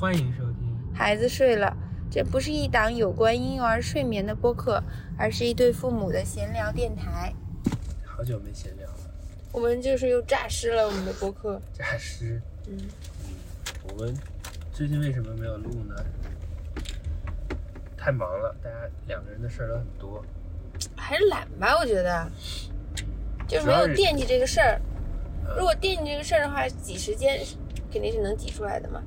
欢迎收听。孩子睡了，这不是一档有关婴幼儿睡眠的播客，而是一对父母的闲聊电台。好久没闲聊了，我们就是又诈尸了我们的播客。诈尸。嗯，嗯，我们最近为什么没有录呢？太忙了，大家两个人的事儿都很多。还是懒吧，我觉得，就是没有惦记这个事儿。嗯如果惦记这个事儿的话，挤时间肯定是能挤出来的嘛。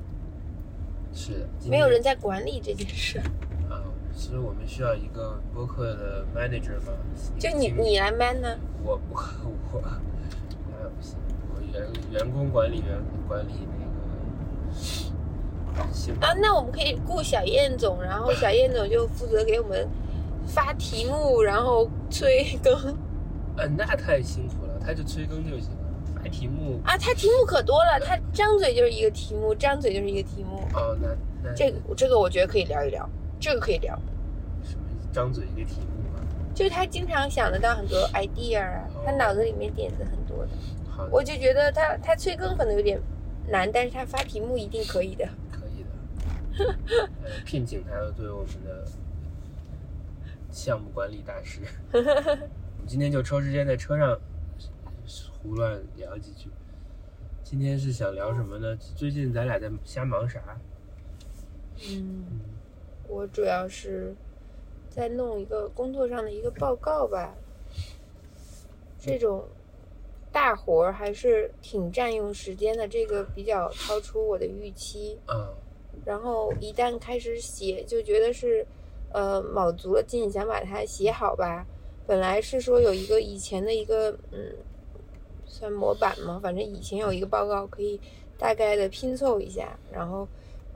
是的，没有人在管理这件事，啊，其实我们需要一个播客的 manager 嘛。就你你来 man 呢？我我 我，那不行，我员员工管理员管理那个行啊，那我们可以雇小燕总，然后小燕总就负责给我们发题目，然后催更嗯，那太辛苦了，他就催更就行题目啊。他题目可多了，他张嘴就是一个题目，张嘴就是一个题目。哦，那那这个这个我觉得可以聊一聊，这个可以聊。什么张嘴一个题目吗？就是他经常想得到很多 idea 啊，他脑子里面点子很多的。好的，我就觉得他他催更可能有点难，但是他发题目一定可以的。可以的，呃，聘请他作为我们的项目管理大师。我们今天就抽时间在车上胡乱聊几句。今天是想聊什么呢？最近咱俩在瞎忙啥？嗯，我主要是在弄一个工作上的一个报告吧。这种大活儿还是挺占用时间的，这个比较超出我的预期。嗯，然后一旦开始写，就觉得是，呃，卯足了劲想把它写好吧。本来是说有一个以前的一个，嗯，算模板嘛，反正以前有一个报告可以大概的拼凑一下，然后，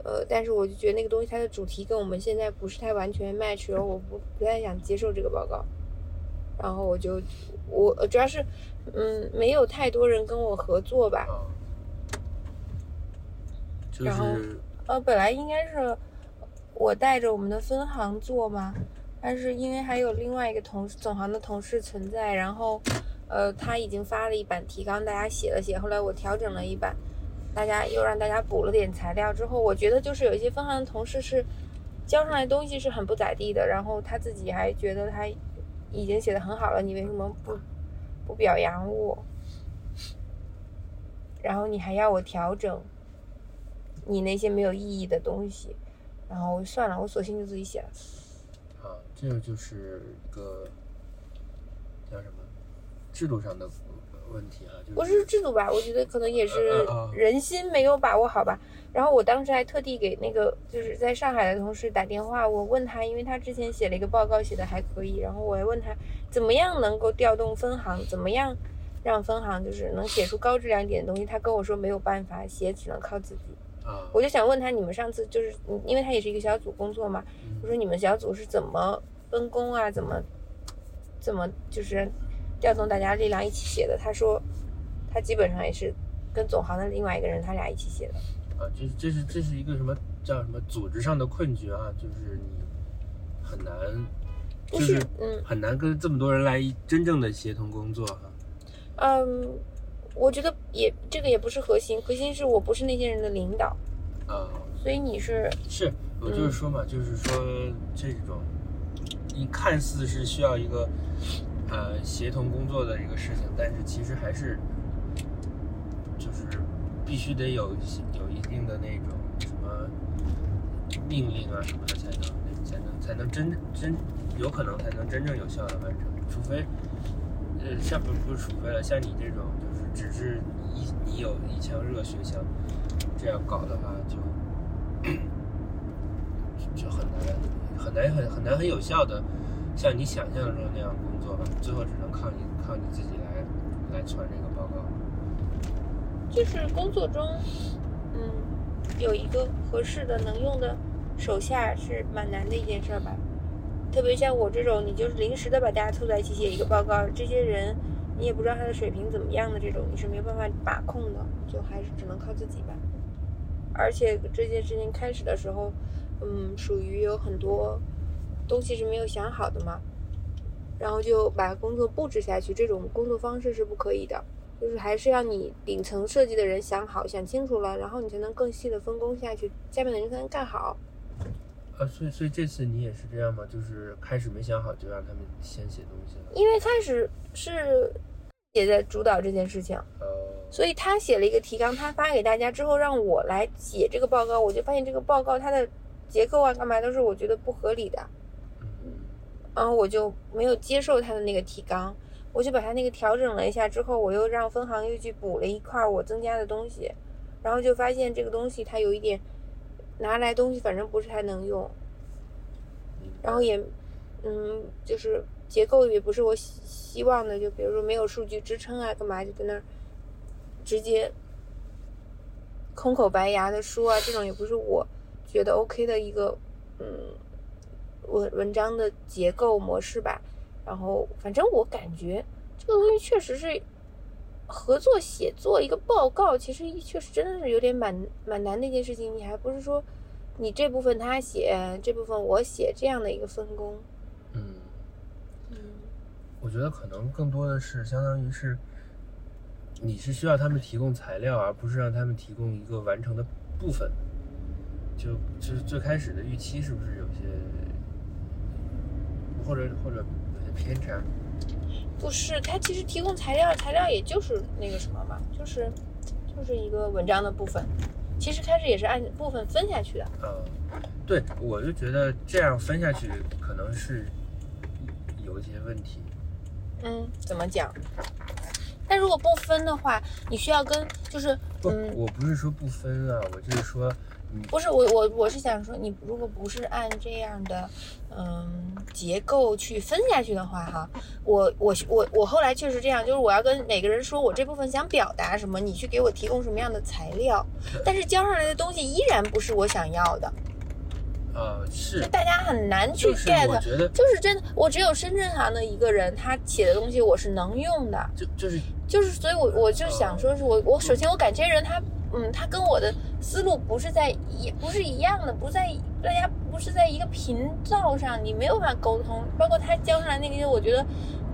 呃，但是我就觉得那个东西它的主题跟我们现在不是太完全 match，然后我不不太想接受这个报告，然后我就我呃主要是，嗯，没有太多人跟我合作吧，然后是呃，本来应该是我带着我们的分行做嘛，但是因为还有另外一个同事总行的同事存在，然后呃他已经发了一版提纲，大家写了写，后来我调整了一版，大家又让大家补了点材料之后，我觉得就是有一些分行的同事是交上来东西是很不咋地的，然后他自己还觉得他已经写的很好了，你为什么不不表扬我？然后你还要我调整你那些没有意义的东西，然后算了，我索性就自己写了。啊，这个就是一个叫什么制度上的问题啊，就是不是制度吧？我觉得可能也是人心没有把握好吧。然后我当时还特地给那个就是在上海的同事打电话，我问他，因为他之前写了一个报告，写的还可以，然后我还问他怎么样能够调动分行，怎么样让分行就是能写出高质量一点的东西。他跟我说没有办法，写只能靠自己。啊，我就想问他，你们上次就是，嗯因为他也是一个小组工作嘛，我说你们小组是怎么分工啊？怎么怎么就是调动大家力量一起写的？他说他基本上也是跟总行的另外一个人，他俩一起写的。啊，这这是这是一个什么叫什么组织上的困局啊？就是你很难，就是嗯很难跟这么多人来真正的协同工作哈、嗯，我觉得也这个也不是核心，核心是我不是那些人的领导，啊。所以你是是我就是说嘛，就是说这种你看似是需要一个呃协同工作的一个事情，但是其实还是就是必须得有有一定的那种什么命令啊什么的才能才能才能真真有可能才能真正有效的完成，除非呃像不不是除非了，像你这种就是只是你你有一腔热血想这样搞的话就。就很难很难很很难很有效的像你想象中那样工作吧，最后只能靠你靠你自己来来传这个报告。就是工作中，嗯，有一个合适的能用的手下是蛮难的一件事吧。特别像我这种，你就是临时的把大家凑在一起写一个报告，这些人你也不知道他的水平怎么样的这种，你是没有办法把控的，就还是只能靠自己吧。而且这件事情开始的时候，嗯，属于有很多东西是没有想好的嘛，然后就把工作布置下去，这种工作方式是不可以的。就是还是要你顶层设计的人想好、想清楚了，然后你才能更细的分工下去，下面的人才能干好。啊，所以所以这次你也是这样吗？就是开始没想好就让他们先写东西了。因为开始是也在主导这件事情，呃，所以他写了一个提纲，他发给大家之后，让我来写这个报告，我就发现这个报告它的结构啊，干嘛都是我觉得不合理的，嗯然后我就没有接受他的那个提纲，我就把他那个调整了一下之后，我又让分行又去补了一块我增加的东西，然后就发现这个东西它有一点拿来东西反正不是太能用，然后也嗯就是结构也不是我希希望的，就比如说没有数据支撑啊，干嘛就在那儿直接空口白牙的说啊，这种也不是我觉得 OK 的一个嗯文文章的结构模式吧。然后反正我感觉这个东西确实是合作写作一个报告，其实确实真的是有点蛮蛮难的一件事情。你还不是说你这部分他写，这部分我写这样的一个分工。嗯，嗯，我觉得可能更多的是相当于是，你是需要他们提供材料，而不是让他们提供一个完成的部分。就就是最开始的预期是不是有些，或者或者有些偏差？不是，它其实提供材料，材料也就是那个什么嘛，就是就是一个文章的部分。其实开始也是按部分分下去的。嗯，对，我就觉得这样分下去可能是有一些问题。嗯，怎么讲？但如果不分的话，你需要跟就是不，嗯，我不是说不分啊，我就是说，你不是我我我是想说，你如果不是按这样的嗯结构去分下去的话，哈，我我我我后来确实这样，就是我要跟每个人说我这部分想表达什么，你去给我提供什么样的材料，但是交上来的东西依然不是我想要的，呃是，大家很难去 get，我觉得就是真的，我只有深圳行的一个人，他写的东西我是能用的，就就是就是，所以我我就想说，是我我首先我感这些人他，嗯，他跟我的思路不是在一不是一样的，不在大家不是在一个频道上，你没有办法沟通。包括他交上来那个，我觉得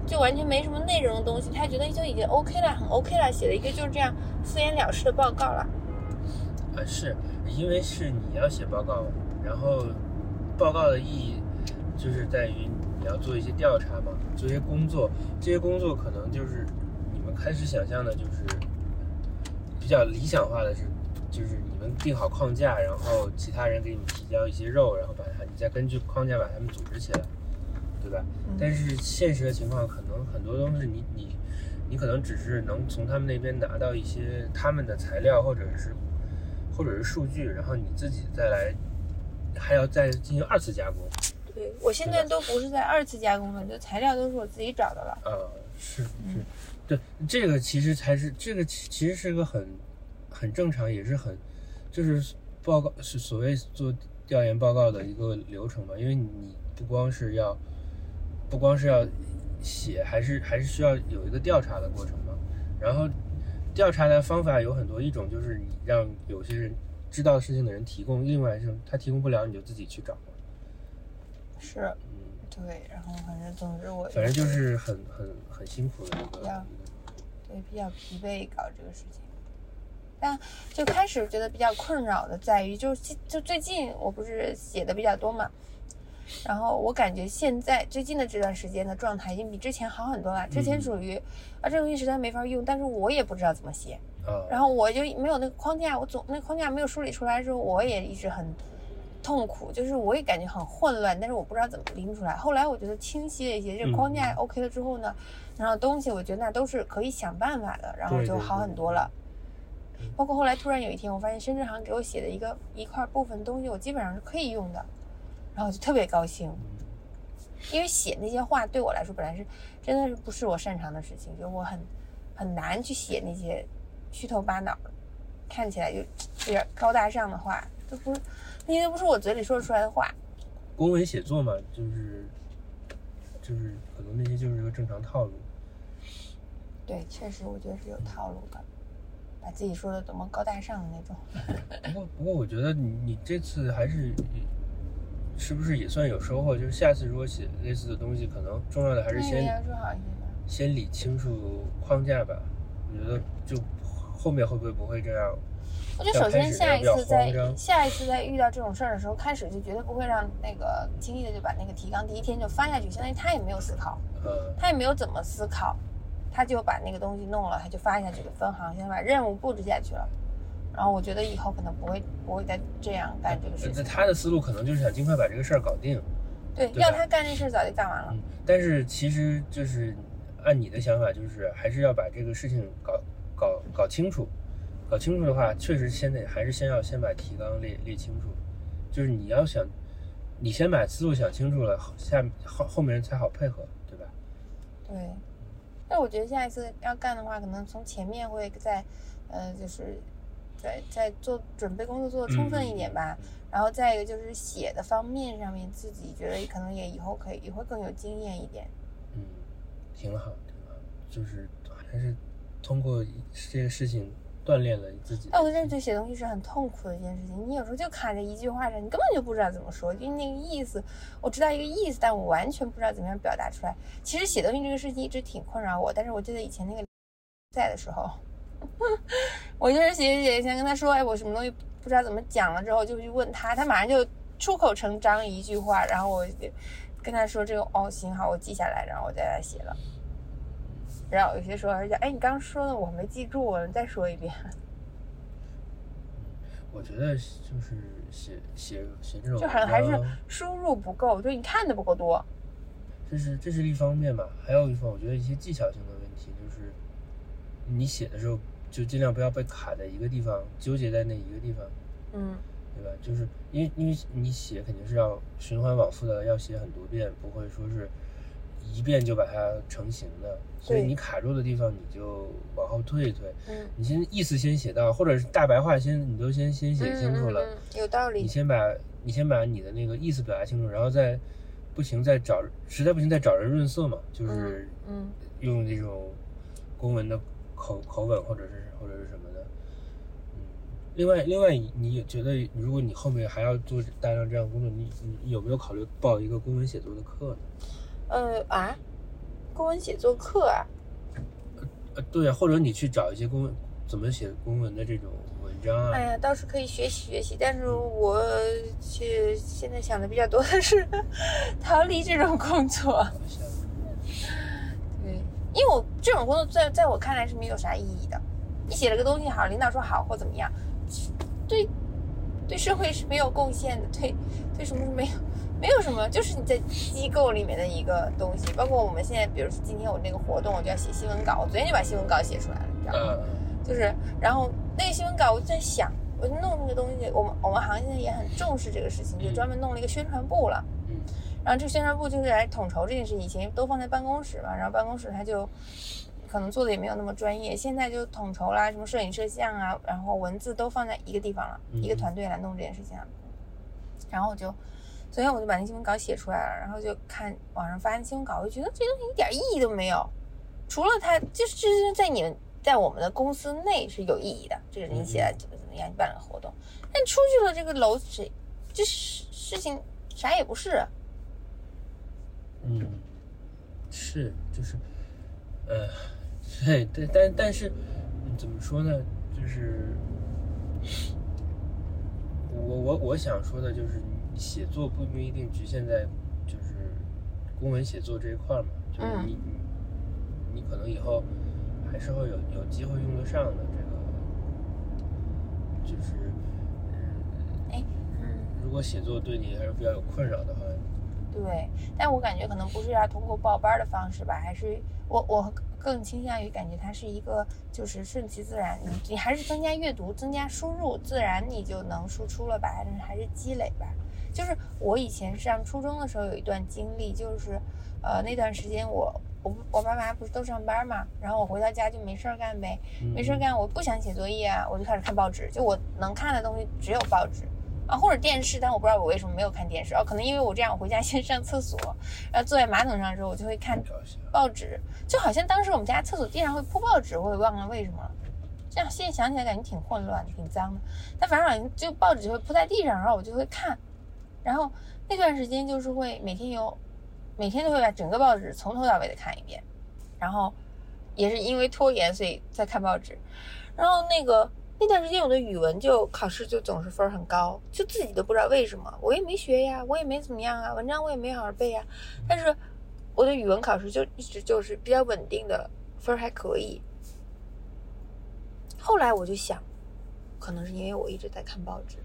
就完全没什么内容的东西，他觉得就已经 OK 了，很 OK 了，写了一个就是这样敷衍了事的报告了。呃是因为是你要写报告，然后报告的意义就是在于你要做一些调查嘛，做一些工作，这些工作可能就是你们开始想象的，就是比较理想化的是，就是你们定好框架，然后其他人给你提交一些肉，然后把它你再根据框架把它们组织起来，对吧？嗯但是现实的情况可能很多东西你你你可能只是能从他们那边拿到一些他们的材料或者是或者是数据，然后你自己再来还要再进行二次加工。对我现在都不是在二次加工了，就材料都是我自己找的了。呃，是是嗯，对，这个其实才是这个其其实是个很很正常，也是很就是报告是所谓做调研报告的一个流程嘛，因为你不光是要不光是要写，还是还是需要有一个调查的过程嘛。然后调查的方法有很多，一种就是你让有些人知道事情的人提供，另外一种他提供不了，你就自己去找嘛。是，嗯，对，然后反正总之我反正就是很很很辛苦的一个一呀个。对，比较疲惫搞这个事情。但就开始觉得比较困扰的在于，就就最近我不是写的比较多嘛，然后我感觉现在最近的这段时间的状态已经比之前好很多了。之前嗯属于啊这个东西实在没法用，但是我也不知道怎么写，啊，然后我就没有那个框架，我总那个框架没有梳理出来的时候，我也一直很痛苦，就是我也感觉很混乱，但是我不知道怎么拎出来。后来我觉得清晰了一些，这框架嗯 OK 了之后呢，然后东西我觉得那都是可以想办法的，然后就好很多了嗯。包括后来突然有一天，我发现深圳行给我写的一个一块部分东西，我基本上是可以用的，然后我就特别高兴，因为写那些话对我来说本来是真的是不是我擅长的事情，就我很很难去写那些虚头巴脑，看起来就有点高大上的话，都不是那些不是我嘴里说得出来的话。公文写作嘛，就是就是可能那些就是一个正常套路。对，确实我觉得是有套路的，把自己说的多么高大上的那种。不过不过我觉得你你这次还是是不是也算有收获？就是下次如果写类似的东西，可能重要的还是先。先理清楚框架吧。我觉得就后面会不会不会这样？我觉得首先下一次在下一次在遇到这种事儿的时候，开始就绝对不会让那个轻易的就把那个提纲第一天就发下去，相当于他也没有思考，呃，他也没有怎么思考，他就把那个东西弄了，他就发下去了，分行先把任务布置下去了。然后我觉得以后可能不会不会再这样干这个事情。那他的思路可能就是想尽快把这个事儿搞定。对，对要他干这事儿早就干完了嗯。，但是其实就是按你的想法，就是还是要把这个事情搞搞搞清楚。搞清楚的话，确实先得还是先要先把提纲列列清楚。就是你要想，你先把思路想清楚了，下后后面人才好配合，对吧？对，那我觉得下一次要干的话，可能从前面会再，呃，就是再再做准备工作做的充分一点吧。然后再一个就是写的方面上面，自己觉得可能也以后可以也会更有经验一点。嗯，挺好，挺好。就是还是通过这个事情锻炼了你自己哎。我真的觉得写东西是很痛苦的一件事情，你有时候就卡在一句话上，你根本就不知道怎么说，就那个意思，我知道一个意思，但我完全不知道怎么样表达出来。其实写东西这个事情一直挺困扰我，但是我记得以前那个在的时候，我就是写写写，先跟他说，哎，我什么东西不知道怎么讲了之后，就去问他，他马上就出口成章一句话，然后我就跟他说这个，哦，行好，我记下来，然后我再来写了。然后有些时候还是讲，哎，你刚刚说的我没记住，你再说一遍。我觉得就是写写写这种就好像还是输入不够，就你看的不够多。这是这是一方面吧，还有一方，我觉得一些技巧性的问题，就是你写的时候就尽量不要被卡在一个地方，纠结在那一个地方，嗯对吧？就是因为因为你写肯定是要循环往复的，要写很多遍，不会说是一遍就把它成型的，所以你卡住的地方你就往后退一退，嗯，你先意思先写到，或者是大白话先你都先先写清楚了。嗯嗯嗯有道理。你先把你先把你的那个意思表达清楚，然后再不行再找，实在不行再找人润色嘛，就是嗯用那种公文的口口吻或者是或者是什么的。嗯，另外另外你也觉得，如果你后面还要做大量这样工作，你你你有没有考虑报一个公文写作的课呢？呃啊，公文写作课啊，呃，对啊，或者你去找一些公文怎么写公文的这种文章啊。哎呀，倒是可以学习学习，但是我去现在想的比较多的是 逃离这种工作。对，因为我这种工作在在我看来是没有啥意义的。你写了个东西好，领导说好或怎么样，对对社会是没有贡献的，对对什么是没有没有什么，就是你在机构里面的一个东西。包括我们现在，比如说今天我那个活动，我就要写新闻稿，我昨天就把新闻稿写出来了，你知道吗？呃，就是，然后那个新闻稿，我就在想，我就弄那个东西，我们我们行现在也很重视这个事情，就专门弄了一个宣传部了。嗯然后这个宣传部就是来统筹这件事，以前都放在办公室嘛，然后办公室他就可能做的也没有那么专业，现在就统筹啦，什么摄影摄像啊，然后文字都放在一个地方了，嗯一个团队来弄这件事情了。然后我就昨天我就把那新闻稿写出来了，然后就看网上发的新闻稿，我就觉得这东西一点意义都没有，除了它就是就是在你们在我们的公司内是有意义的，这个你写了怎么怎么样，你办了个活动，但出去了这个楼谁这事事情啥也不是。嗯，是，就是，呃，对对，但但是、嗯怎么说呢？就是我我我想说的就是，你写作不不一定局限在就是公文写作这一块儿嘛，就是嗯你、你你可能以后还是会有有机会用得上的这个，就是嗯，哎，嗯。如果写作对你还是比较有困扰的话，对，但我感觉可能不是要通过报班的方式吧，还是我我更倾向于感觉它是一个就是顺其自然，你你还是增加阅读，增加输入，自然你就能输出了吧，还是还是积累吧。就是我以前上初中的时候有一段经历，就是呃那段时间我我我爸妈不是都上班嘛，然后我回到家就没事儿干呗，没事儿干，我不想写作业啊，我就开始看报纸，就我能看的东西只有报纸啊，或者电视，但我不知道我为什么没有看电视哦，可能因为我这样，我回家 先上厕所，然后坐在马桶上的时候，我就会看。报纸，就好像当时我们家厕所地上会铺报纸，我也忘了为什么了。这样现在想起来感觉挺混乱的，挺脏的，但反正好像就报纸就会铺在地上，然后我就会看，然后那段时间就是会每天有，每天都会把整个报纸从头到尾的看一遍，然后也是因为拖延，所以在看报纸。然后那个那段时间，我的语文就考试就总是分很高，就自己都不知道为什么。我也没学呀，我也没怎么样啊，文章我也没好好背呀。但是我的语文考试就一直就是比较稳定的分还可以。后来我就想，可能是因为我一直在看报纸，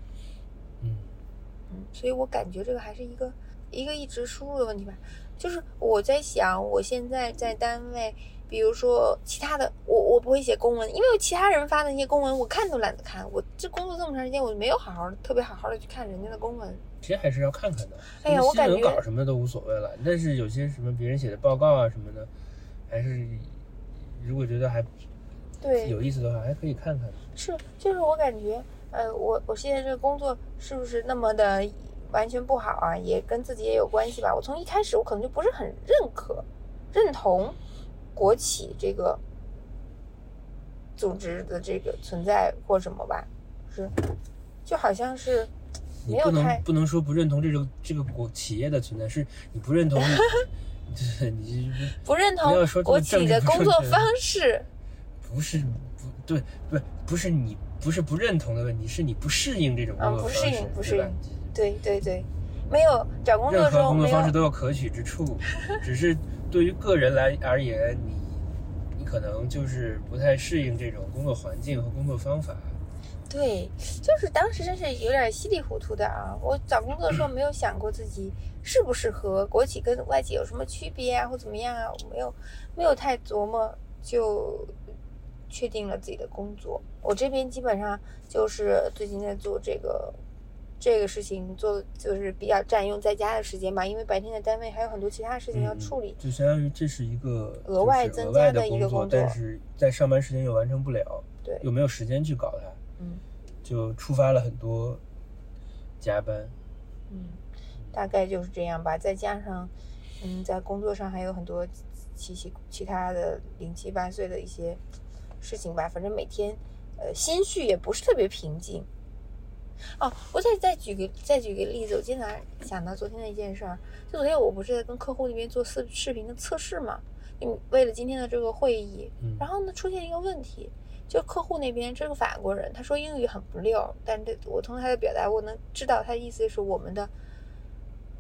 嗯，所以我感觉这个还是一个一个一直输入的问题吧。就是我在想，我现在在单位，比如说其他的，我我不会写公文，因为其他人发的那些公文，我看都懒得看。我这工作这么长时间，我没有好好特别好好的去看人家的公文。其实还是要看看的。哎呀我感觉稿什么的都无所谓了，但是有些什么别人写的报告啊什么的，还是如果觉得还对，有意思的话，还可以看看。是，就是我感觉，呃，我我现在这个工作是不是那么的完全不好啊？也跟自己也有关系吧。我从一开始我可能就不是很认可、认同国企这个组织的这个存在或什么吧，是，就好像是你不没有太能不能说不认同这种这个国企业的存在，是你不认同你，就是你不认同国企的工作方式。不是不对不不是你不是不认同的问题，是你不适应这种工作方式，适应不适对对对对，没有找工作任的时候没有何工作方式都有可取之处，只是对于个人来而言，你你可能就是不太适应这种工作环境和工作方法。对，就是当时真是有点稀里糊涂的啊！我找工作的时候没有想过自己适不适合国企跟外企有什么区别啊，或怎么样啊，我没有没有太琢磨，就确定了自己的工作。我这边基本上就是最近在做这个这个事情，做就是比较占用在家的时间吧，因为白天在单位还有很多其他事情要嗯处理。就相当于这是一个额外增加的一个工作但是在上班时间又完成不了，对，又没有时间去搞它，嗯就触发了很多加班。嗯，大概就是这样吧。再加上，嗯，在工作上还有很多其其其他的零七八碎的一些事情吧。反正每天，呃，心绪也不是特别平静。哦，我再再举个再举个例子，我今天想到昨天的一件事儿，就昨天我不是在跟客户那边做视视频的测试嘛，嗯，为了今天的这个会议，嗯然后呢出现一个问题，就客户那边这个法国人，他说英语很不溜，但这我从他的表达，我能知道他的意思是我们的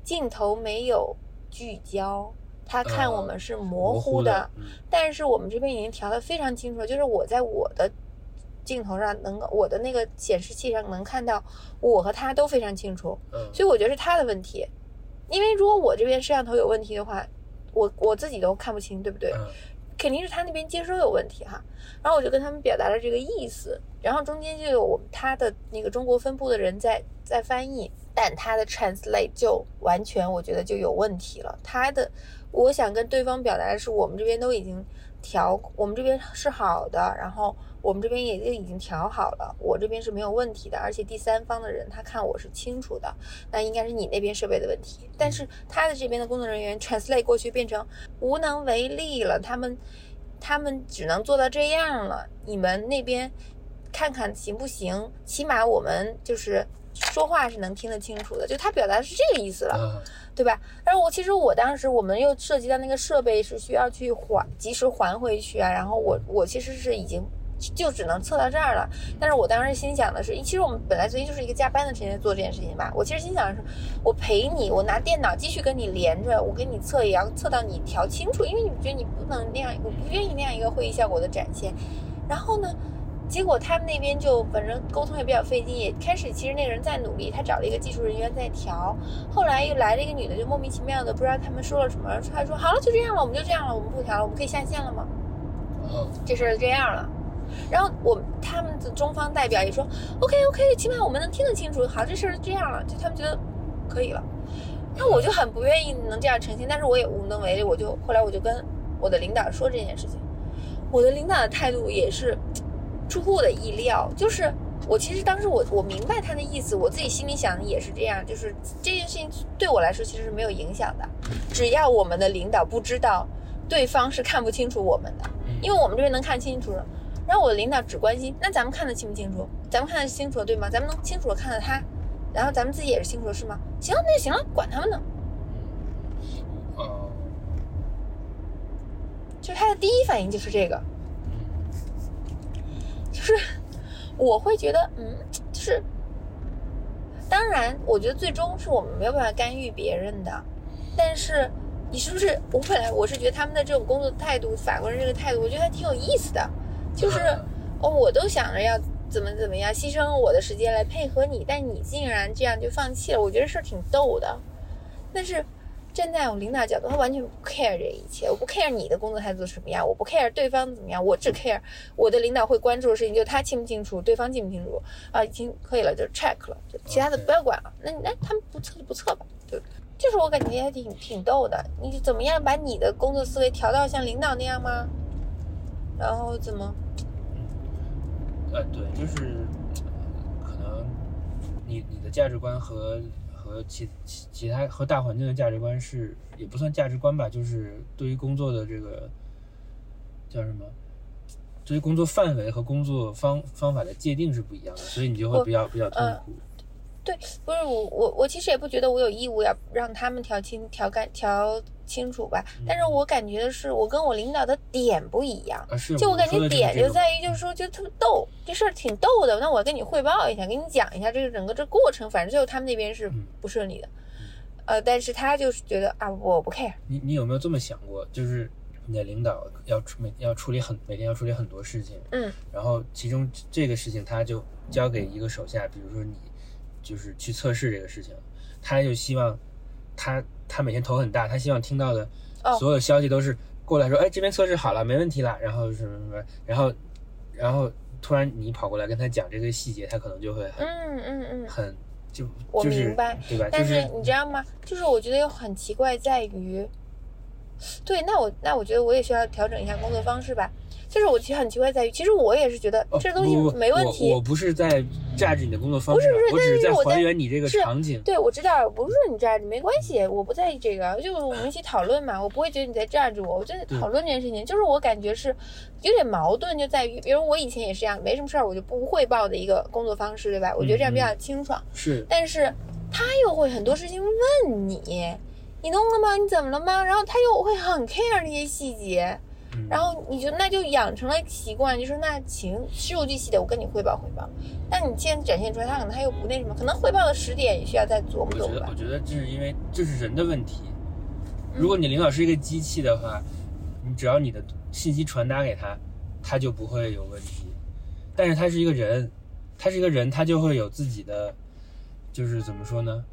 镜头没有聚焦，他看我们是模模糊的，嗯但是我们这边已经调得非常清楚了，就是我在我的镜头上能够，我的那个显示器上能看到我和他都非常清楚，嗯所以我觉得是他的问题，因为如果我这边摄像头有问题的话，我我自己都看不清，对不对？嗯肯定是他那边接收有问题哈。然后我就跟他们表达了这个意思，然后中间就有我们他的那个中国分部的人在在翻译，但他的 translate 就完全我觉得就有问题了。他的我想跟对方表达的是，我们这边都已经调，我们这边是好的，然后我们这边也就已经调好了，我这边是没有问题的，而且第三方的人他看我是清楚的，那应该是你那边设备的问题。但是他的这边的工作人员 translate 过去变成无能为力了，他们他们只能做到这样了，你们那边看看行不行？起码我们就是说话是能听得清楚的，就他表达的是这个意思了。啊对吧？但是我其实我当时我们又涉及到那个设备是需要去还及时还回去啊，然后我我其实是已经就只能测到这儿了。但是我当时心想的是，其实我们本来昨天就是一个加班的时间做这件事情吧。我其实心想的是，我陪你，我拿电脑继续跟你连着，我给你测也要测到你调清楚，因为你觉得你不能那样，我不愿意那样一个会议效果的展现。然后呢？结果他们那边就反正沟通也比较费劲，也开始其实那个人在努力，他找了一个技术人员在调，后来又来了一个女的，就莫名其妙的不知道他们说了什么，他说好了就这样了，我们就这样了，我们不调了，我们可以下线了吗？这事儿就这样了。然后我他们的中方代表也说 OK OK，起码我们能听得清楚，好，这事儿就这样了，就他们觉得可以了。那我就很不愿意能这样澄清，但是我也无能为力，我就后来我就跟我的领导说这件事情，我的领导的态度也是出乎我的意料，就是我其实当时我我明白他的意思，我自己心里想的也是这样，就是这件事情对我来说其实是没有影响的，只要我们的领导不知道对方是看不清楚我们的，因为我们这边能看清楚了。然后我的领导只关心，那咱们看得清不清楚？咱们看得清楚了对吗？咱们能清楚的看到他，然后咱们自己也是清楚的是吗？行，那就行了，管他们呢。哦，就是他的第一反应就是这个，嗯就是我会觉得，嗯，就是，当然，我觉得最终是我们没有办法干预别人的，但是你是不是？我本来我是觉得他们的这种工作态度，法国人这个态度，我觉得还挺有意思的，就是 哦，我都想着要怎么怎么样，牺牲我的时间来配合你，但你竟然这样就放弃了，我觉得事儿挺逗的。但是站在我领导角度，他完全不 care 这一切，我不 care 你的工作态度什么样，我不 care 对方怎么样，我只 care 我的领导会关注的事情，就他清不清楚，对方清不清楚啊，已经可以了，就 check 了，就其他的不要管了。那那他们不测就不测吧，就就是我感觉还挺挺逗的。你怎么样把你的工作思维调到像领导那样吗？然后怎么？呃，对，就是呃可能你你的价值观和和其其其他和大环境的价值观是也不算价值观吧，就是对于工作的这个叫什么？对于工作范围和工作方方法的界定是不一样的，所以你就会比较比较痛呃苦。对，不是我我我其实也不觉得我有义务要让他们调清调干调清楚吧，但是我感觉的是我跟我领导的点不一样。啊，是，就我感觉点就在于就是说，就特别逗，这事儿挺逗的。那我跟你汇报一下，跟你讲一下这个整个这过程，反正最后他们那边是嗯不顺利的，呃，但是他就是觉得啊，我不 care，你你有没有这么想过？就是你的领导要处每要处理很每天要处理很多事情，嗯然后其中这个事情他就交给一个手下，比如说你就是去测试这个事情，他就希望他他每天头很大，他希望听到的哦所有的消息都是过来说，哎，这边测试好了，没问题了，然后什么什么，然后然后突然你跑过来跟他讲这个细节，他可能就会很、嗯嗯嗯。很就我就是明白对吧？但是你知道吗？就是我觉得又很奇怪在于，对，那我那我觉得我也需要调整一下工作方式吧。就是我其实很奇怪在于，其实我也是觉得哦这东西没问题。我我不是在榨取你的工作方式啊，不是不是我只是在但是我在还原你这个场景。对，我知道，不是你这样，没关系，我不在意这个，就是我们一起讨论嘛，我不会觉得你在榨取我，我就在对讨论这件事情。就是我感觉是有点矛盾，就在于，比如我以前也是这样，没什么事儿我就不汇报的一个工作方式，对吧？我觉得这样比较清爽。是但是他又会很多事情问你，你弄了吗？你怎么了吗？然后他又会很 care 那些细节，嗯然后你就那就养成了习惯，就说那行事无巨细的我跟你汇报汇报。但你现在展现出来，他可能他又不那什么，可能汇报的时点也需要再琢磨琢磨我觉得我。觉得这是因为这是人的问题。如果你领导是一个机器的话，你只要你的信息传达给他，他就不会有问题。但是他是一个人，他是一个人，他就会有自己的，就是怎么说呢？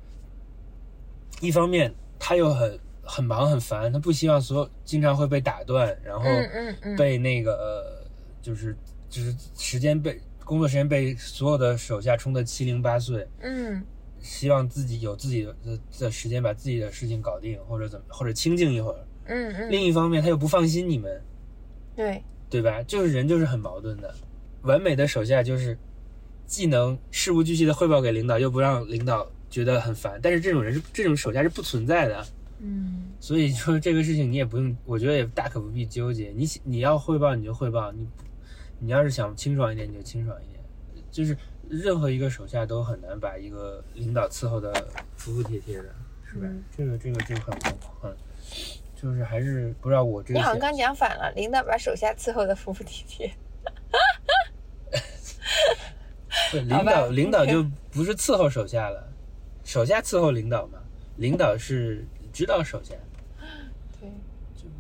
一方面他又很很忙很烦，他不希望所有经常会被打断，然后嗯嗯嗯，被那个呃，就是就是时间被工作时间被所有的手下冲得七零八碎。嗯希望自己有自己的的时间把自己的事情搞定，或者怎么，或者清静一会儿。嗯嗯，另一方面，他又不放心你们，对，对吧？就是人就是很矛盾的。完美的手下就是既能事无巨细的汇报给领导，又不让领导觉得很烦。但是这种人是这种手下是不存在的，嗯所以说这个事情你也不用，我觉得也大可不必纠结。你你要汇报你就汇报，你不你要是想清爽一点你就清爽一点，就是任何一个手下都很难把一个领导伺候的服服帖帖的，是吧？嗯这个这个就很很很，就是还是不知道我这个你好像刚讲反了，领导把手下伺候的服服帖帖。对好吧领导领导就不是伺候手下了，手下伺候领导嘛，领导是指导手下。对，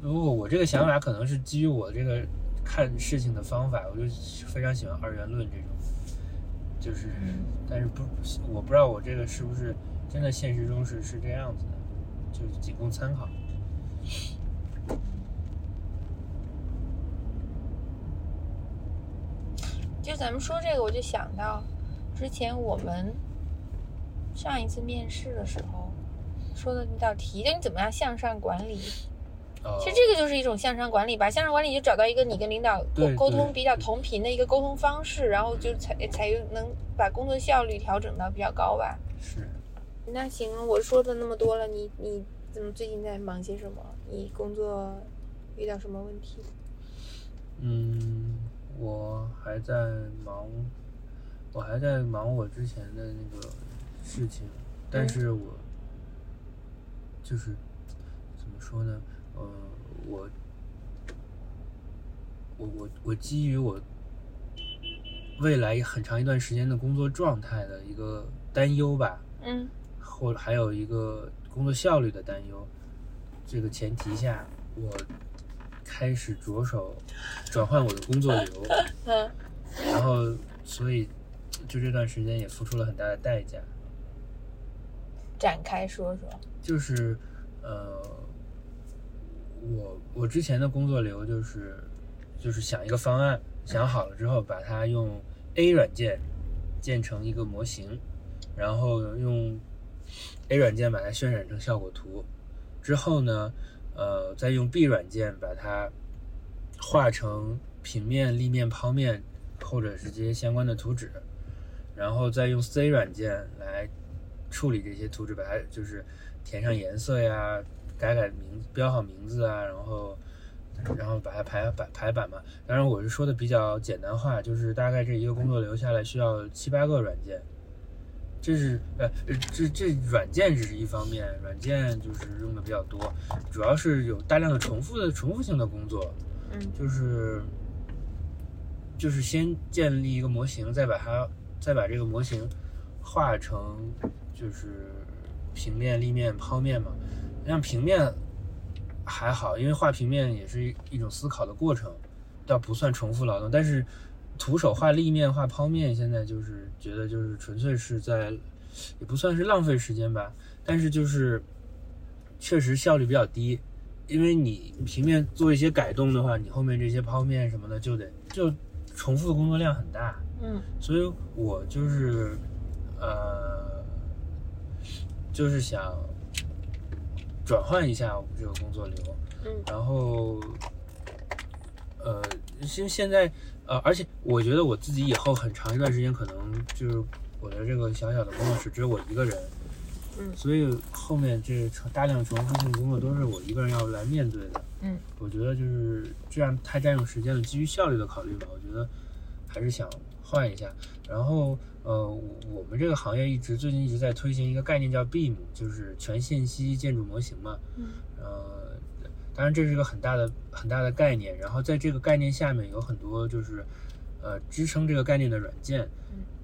不过我这个想法可能是基于我这个看事情的方法，我就非常喜欢二元论这种，就是，但是不，我不知道我这个是不是真的现实中是是这样子的，就仅供参考。就咱们说这个，我就想到之前我们上一次面试的时候说的那道题，就你怎么样向上管理。哦其实这个就是一种向上管理吧，向上管理就找到一个你跟领导沟沟通比较同频的一个沟通方式，然后就才才能把工作效率调整到比较高吧。是，那行，我说的那么多了，你你怎么最近在忙些什么？你工作遇到什么问题？嗯，我还在忙，我还在忙我之前的那个事情，但是我就是怎么说呢？呃，我我我我基于我未来很长一段时间的工作状态的一个担忧吧，嗯或还有一个工作效率的担忧，这个前提下，我开始着手转换我的工作流，嗯然后所以就这段时间也付出了很大的代价，展开说说。就是呃，我我之前的工作流就是就是想一个方案，想好了之后把它用 A 软件建成一个模型，然后用 A 软件把它渲染成效果图，之后呢，呃，再用 B 软件把它画成平面、立面、剖面，或者是这些相关的图纸，然后再用 C 软件来处理这些图纸，把它就是填上颜色呀，改改名字，标好名字啊，然后然后把它排版排版嘛。当然我是说的比较简单化，就是大概这一个工作流下来需要七八个软件。这是呃，这这软件只是一方面，软件就是用的比较多，主要是有大量的重复的重复性的工作，嗯就是就是先建立一个模型，再把它再把这个模型画成就是平面、立面、剖面嘛。像平面还好，因为画平面也是一一种思考的过程，倒不算重复劳动。但是徒手画立面、画剖面，现在就是觉得就是纯粹是在，也不算是浪费时间吧，但是就是确实效率比较低。因为你平面做一些改动的话，你后面这些剖面什么的就得就重复的工作量很大，嗯所以我就是呃，就是想转换一下我们这个工作流，嗯然后呃，现现在呃，而且我觉得我自己以后很长一段时间可能就是我的这个小小的工作室只有我一个人，嗯所以后面这大量重复性工作都是我一个人要来面对的。嗯我觉得就是这样太占用时间了。基于效率的考虑吧，我觉得还是想换一下。然后呃，我我们这个行业一直最近一直在推行一个概念叫 BIM，就是全信息建筑模型嘛。嗯呃，当然这是一个很大的很大的概念。然后在这个概念下面有很多就是呃支撑这个概念的软件。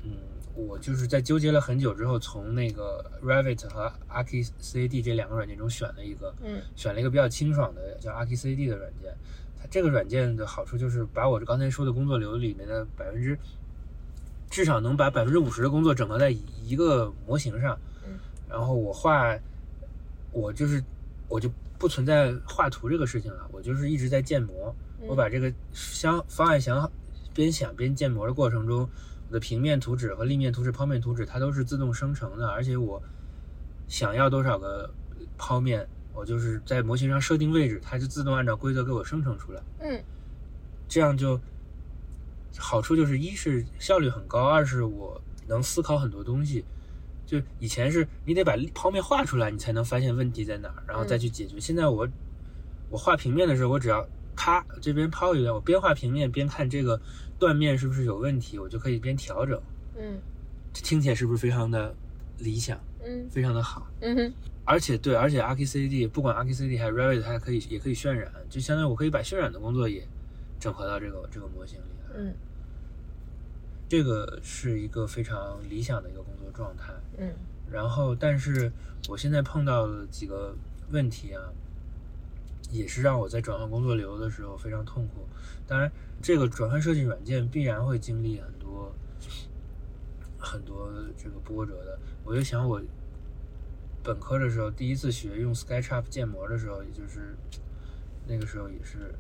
嗯，我就是在纠结了很久之后，从那个 Revit 和 ArchiCAD 这两个软件中选了一个。嗯选了一个比较清爽的叫 ArchiCAD 的软件。它这个软件的好处就是把我刚才说的工作流里面的百分之，至少能把百分之五十的工作整合在一个模型上。嗯然后我画，我就是我就不存在画图这个事情了，我就是一直在建模。嗯我把这个想方案想好，边想边建模的过程中，我的平面图纸和立面图纸、剖面图纸它都是自动生成的，而且我想要多少个剖面，我就是在模型上设定位置，它就自动按照规则给我生成出来。嗯这样就好处就是一是效率很高，二是我能思考很多东西。就以前是你得把剖面画出来，你才能发现问题在哪儿，然后再去解决。现在我我画平面的时候，我只要咔这边抛一段，我边画平面边看这个断面是不是有问题，我就可以边调整。嗯这听起来是不是非常的理想，嗯非常的好？嗯哼而且对，而且 ArchiCAD 不管 ArchiCAD 还是 Revit，它可以也可以渲染，就相当于我可以把渲染的工作也整合到这个这个模型。嗯这个是一个非常理想的一个工作状态。嗯然后，但是我现在碰到了几个问题啊，也是让我在转换工作流的时候非常痛苦。当然，这个转换设计软件必然会经历很多很多这个波折的。我就想，我本科的时候第一次学用 SketchUp 建模的时候，也就是那个时候也是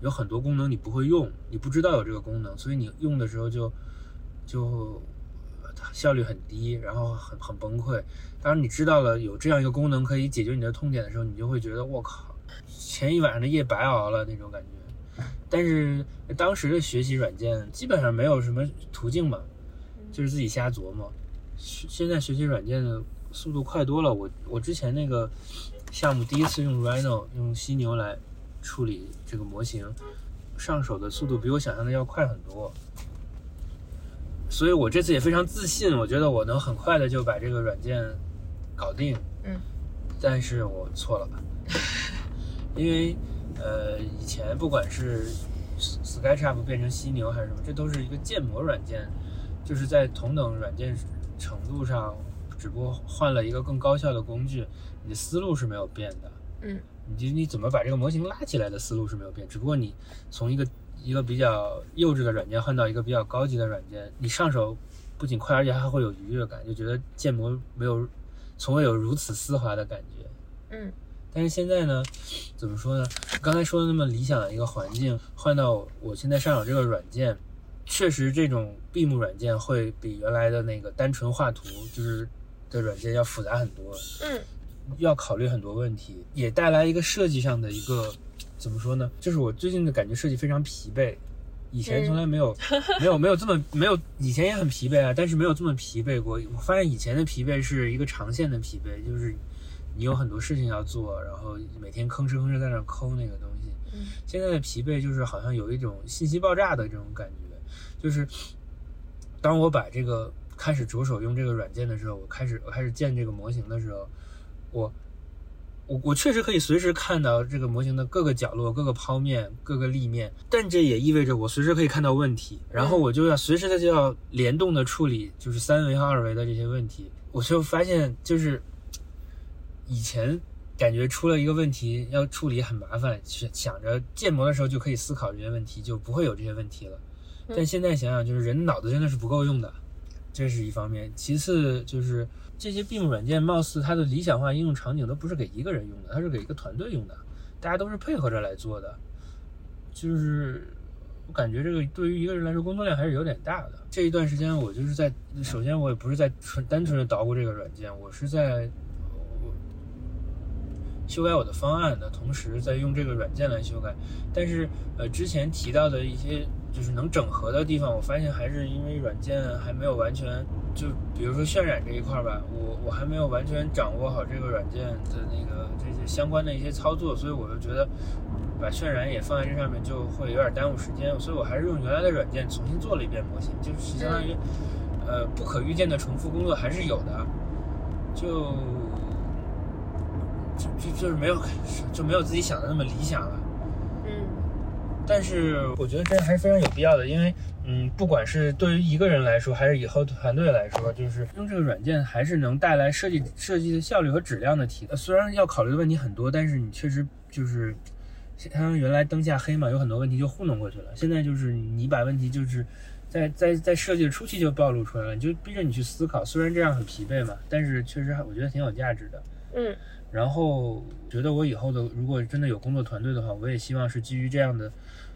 有很多功能你不会用，你不知道有这个功能，所以你用的时候就就效率很低，然后很很崩溃。当你知道了有这样一个功能可以解决你的痛点的时候，你就会觉得我靠，前一晚上的夜白熬了那种感觉。但是当时的学习软件基本上没有什么途径嘛，就是自己瞎琢磨。现在学习软件的速度快多了。我我之前那个项目第一次用 Rhino 用犀牛来处理这个模型，上手的速度比我想象的要快很多。所以我这次也非常自信，我觉得我能很快的就把这个软件搞定。嗯，但是我错了，因为呃以前不管是 SketchUp 变成犀牛还是什么，这都是一个建模软件，就是在同等软件程度上，只不过换了一个更高效的工具，你的思路是没有变的。嗯，你你怎么把这个模型拉起来的思路是没有变，只不过你从一个一个比较幼稚的软件换到一个比较高级的软件，你上手不仅快，而且还会有愉悦感，就觉得建模没有从未有如此丝滑的感觉。嗯但是现在呢，怎么说呢？刚才说的那么理想的一个环境，换到我现在上手这个软件，确实这种闭幕软件会比原来的那个单纯画图就是的软件要复杂很多。嗯要考虑很多问题，也带来一个设计上的一个怎么说呢？就是我最近的感觉设计非常疲惫，以前从来没有、没有没有这么没有，以前也很疲惫啊，但是没有这么疲惫过。我发现以前的疲惫是一个长线的疲惫，就是你有很多事情要做，然后每天吭哧吭哧在那抠那个东西。嗯现在的疲惫就是好像有一种信息爆炸的这种感觉，就是当我把这个开始着手用这个软件的时候，我开始我开始建这个模型的时候，我我我确实可以随时看到这个模型的各个角落、各个剖面、各个立面，但这也意味着我随时可以看到问题，然后我就要随时的就要联动的处理，就是三维和二维的这些问题。我就发现，就是以前感觉出了一个问题要处理很麻烦，是想着建模的时候就可以思考这些问题，就不会有这些问题了。但现在想想，就是人脑子真的是不够用的，这是一方面。其次就是这些闭幕软件，貌似它的理想化应用场景都不是给一个人用的，它是给一个团队用的，大家都是配合着来做的。就是我感觉这个对于一个人来说，工作量还是有点大的。这一段时间，我就是在，首先我也不是在纯单纯的捣鼓这个软件，我是在我修改我的方案的同时，在用这个软件来修改。但是呃，之前提到的一些就是能整合的地方，我发现还是因为软件还没有完全，就比如说渲染这一块儿吧，我我还没有完全掌握好这个软件的那个这些相关的一些操作，所以我就觉得把渲染也放在这上面就会有点耽误时间，所以我还是用原来的软件重新做了一遍模型，就是相当于呃不可预见的重复工作还是有的，就就就就是没有就没有自己想的那么理想了。但是我觉得这还是非常有必要的，因为嗯，不管是对于一个人来说，还是以后团队来说，就是用这个软件还是能带来设计设计的效率和质量的提。虽然要考虑的问题很多，但是你确实就是像原来灯下黑嘛，有很多问题就糊弄过去了。现在就是你把问题就是在在 在设计的初期就暴露出来了，你就逼着你去思考。虽然这样很疲惫嘛，但是确实我觉得挺有价值的。嗯然后觉得我以后的如果真的有工作团队的话，我也希望是基于这样的，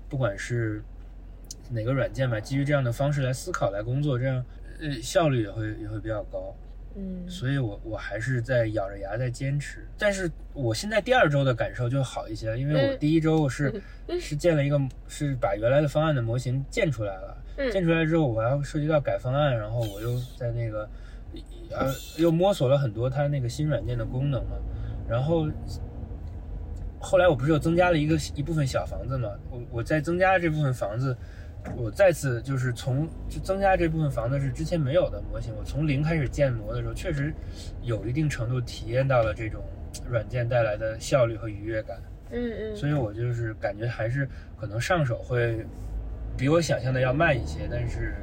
不管是哪个软件吧，基于这样的方式来思考来工作，这样呃效率也会也会比较高。嗯所以我我还是在咬着牙在坚持。但是我现在第二周的感受就好一些，因为我嗯第一周我是、是建了一个是把原来的方案的模型建出来了，嗯建出来之后我还要涉及到改方案，然后我又在那个呃又摸索了很多它那个新软件的功能嘛，然后。后来我不是又增加了一个一部分小房子嘛？我我在增加这部分房子，我再次就是从就增加这部分房子是之前没有的模型，我从零开始建模的时候，确实有一定程度体验到了这种软件带来的效率和愉悦感，嗯嗯所以我就是感觉还是可能上手会比我想象的要慢一些，但是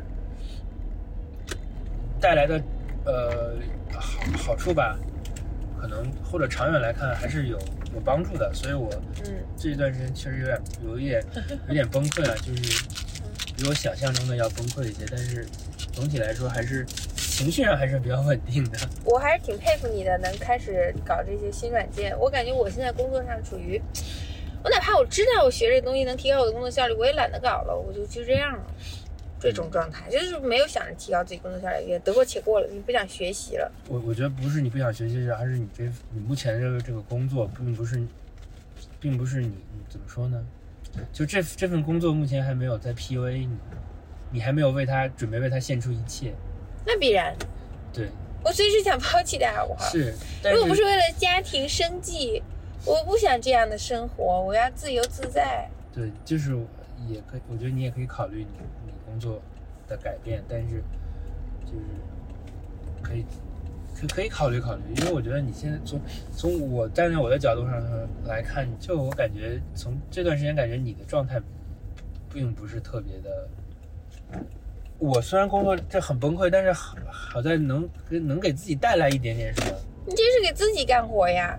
带来的呃好好处吧，可能或者长远来看还是有有帮助的，所以我嗯这一段时间确实有点有一点有点崩溃了，就是比我想象中的要崩溃一些，但是总体来说还是情绪上还是比较稳定的。我还是挺佩服你的，能开始搞这些新软件。我感觉我现在工作上处于，我哪怕我知道我学这个东西能提高我的工作效率，我也懒得搞了，我就就这样了。这种状态就是没有想着提高自己工作效率，也得过且过了，你不想学习了。我我觉得不是你不想学习，而是你这你目前这个这个工作并不是，并不是你你怎么说呢？就这这份工作目前还没有在 PUA 你，你还没有为他准备为他献出一切。那必然，对，我随时想抛弃的好不好？是，但如果不是为了家庭生计，我不想这样的生活，我要自由自在。对，就是也可以，我觉得你也可以考虑你你工作的改变，但是就是可以可可以考虑考虑，因为我觉得你现在从从我站在我的角度上来看，就我感觉从这段时间感觉你的状态并不是特别的。我虽然工作这很崩溃，但是好好在能能给自己带来一点点什么。你这是给自己干活呀，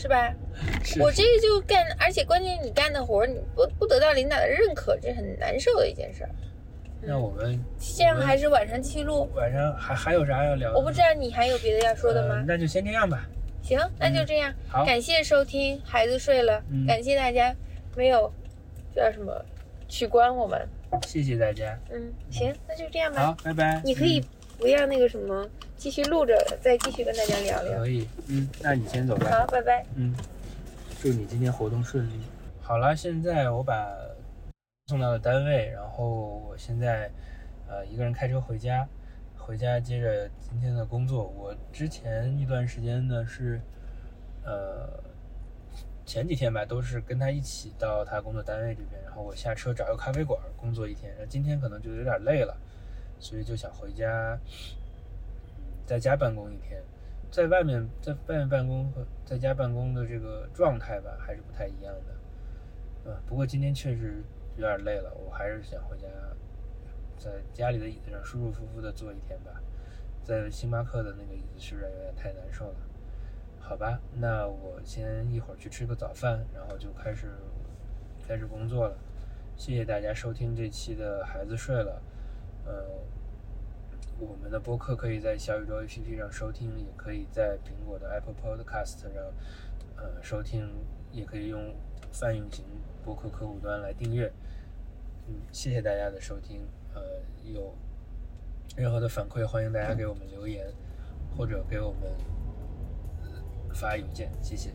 是吧？是我这个就干，而且关键你干的活，你不不得到领导的认可，这很难受的一件事儿。那我们这样还是晚上继续录。晚上还还有啥要聊的？我不知道你还有别的要说的吗？呃那就先这样吧。行，那就这样。好，感谢收听，孩子睡了，嗯感谢大家没有叫什么取关我们。谢谢大家。嗯，行，那就这样吧。好，拜拜。你可以不要那个什么，继续录着，再继续跟大家聊聊。嗯可以，嗯，那你先走吧。好，拜拜。嗯，祝你今天活动顺利。好了，现在我把送到了单位，然后我现在呃一个人开车回家，回家接着今天的工作。我之前一段时间呢是呃前几天吧，都是跟他一起到他工作单位这边，然后我下车找个咖啡馆工作一天。然后今天可能就有点累了，所以就想回家，嗯，在家办公一天。在外面在外面办公和在家办公的这个状态吧，还是不太一样的。嗯，不过今天确实有点累了，我还是想回家，在家里的椅子上舒舒服服的坐一天吧。在星巴克的那个椅子实在有点太难受了。好吧，那我先一会儿去吃个早饭，然后就开始开始工作了。谢谢大家收听这期的孩子睡了，呃。我们的播客可以在小宇宙 APP 上收听，也可以在苹果的 Apple Podcast 上呃收听，也可以用泛用型播客客户端来订阅。嗯，谢谢大家的收听。呃，有任何的反馈，欢迎大家给我们留言，或者给我们、呃发邮件，谢谢。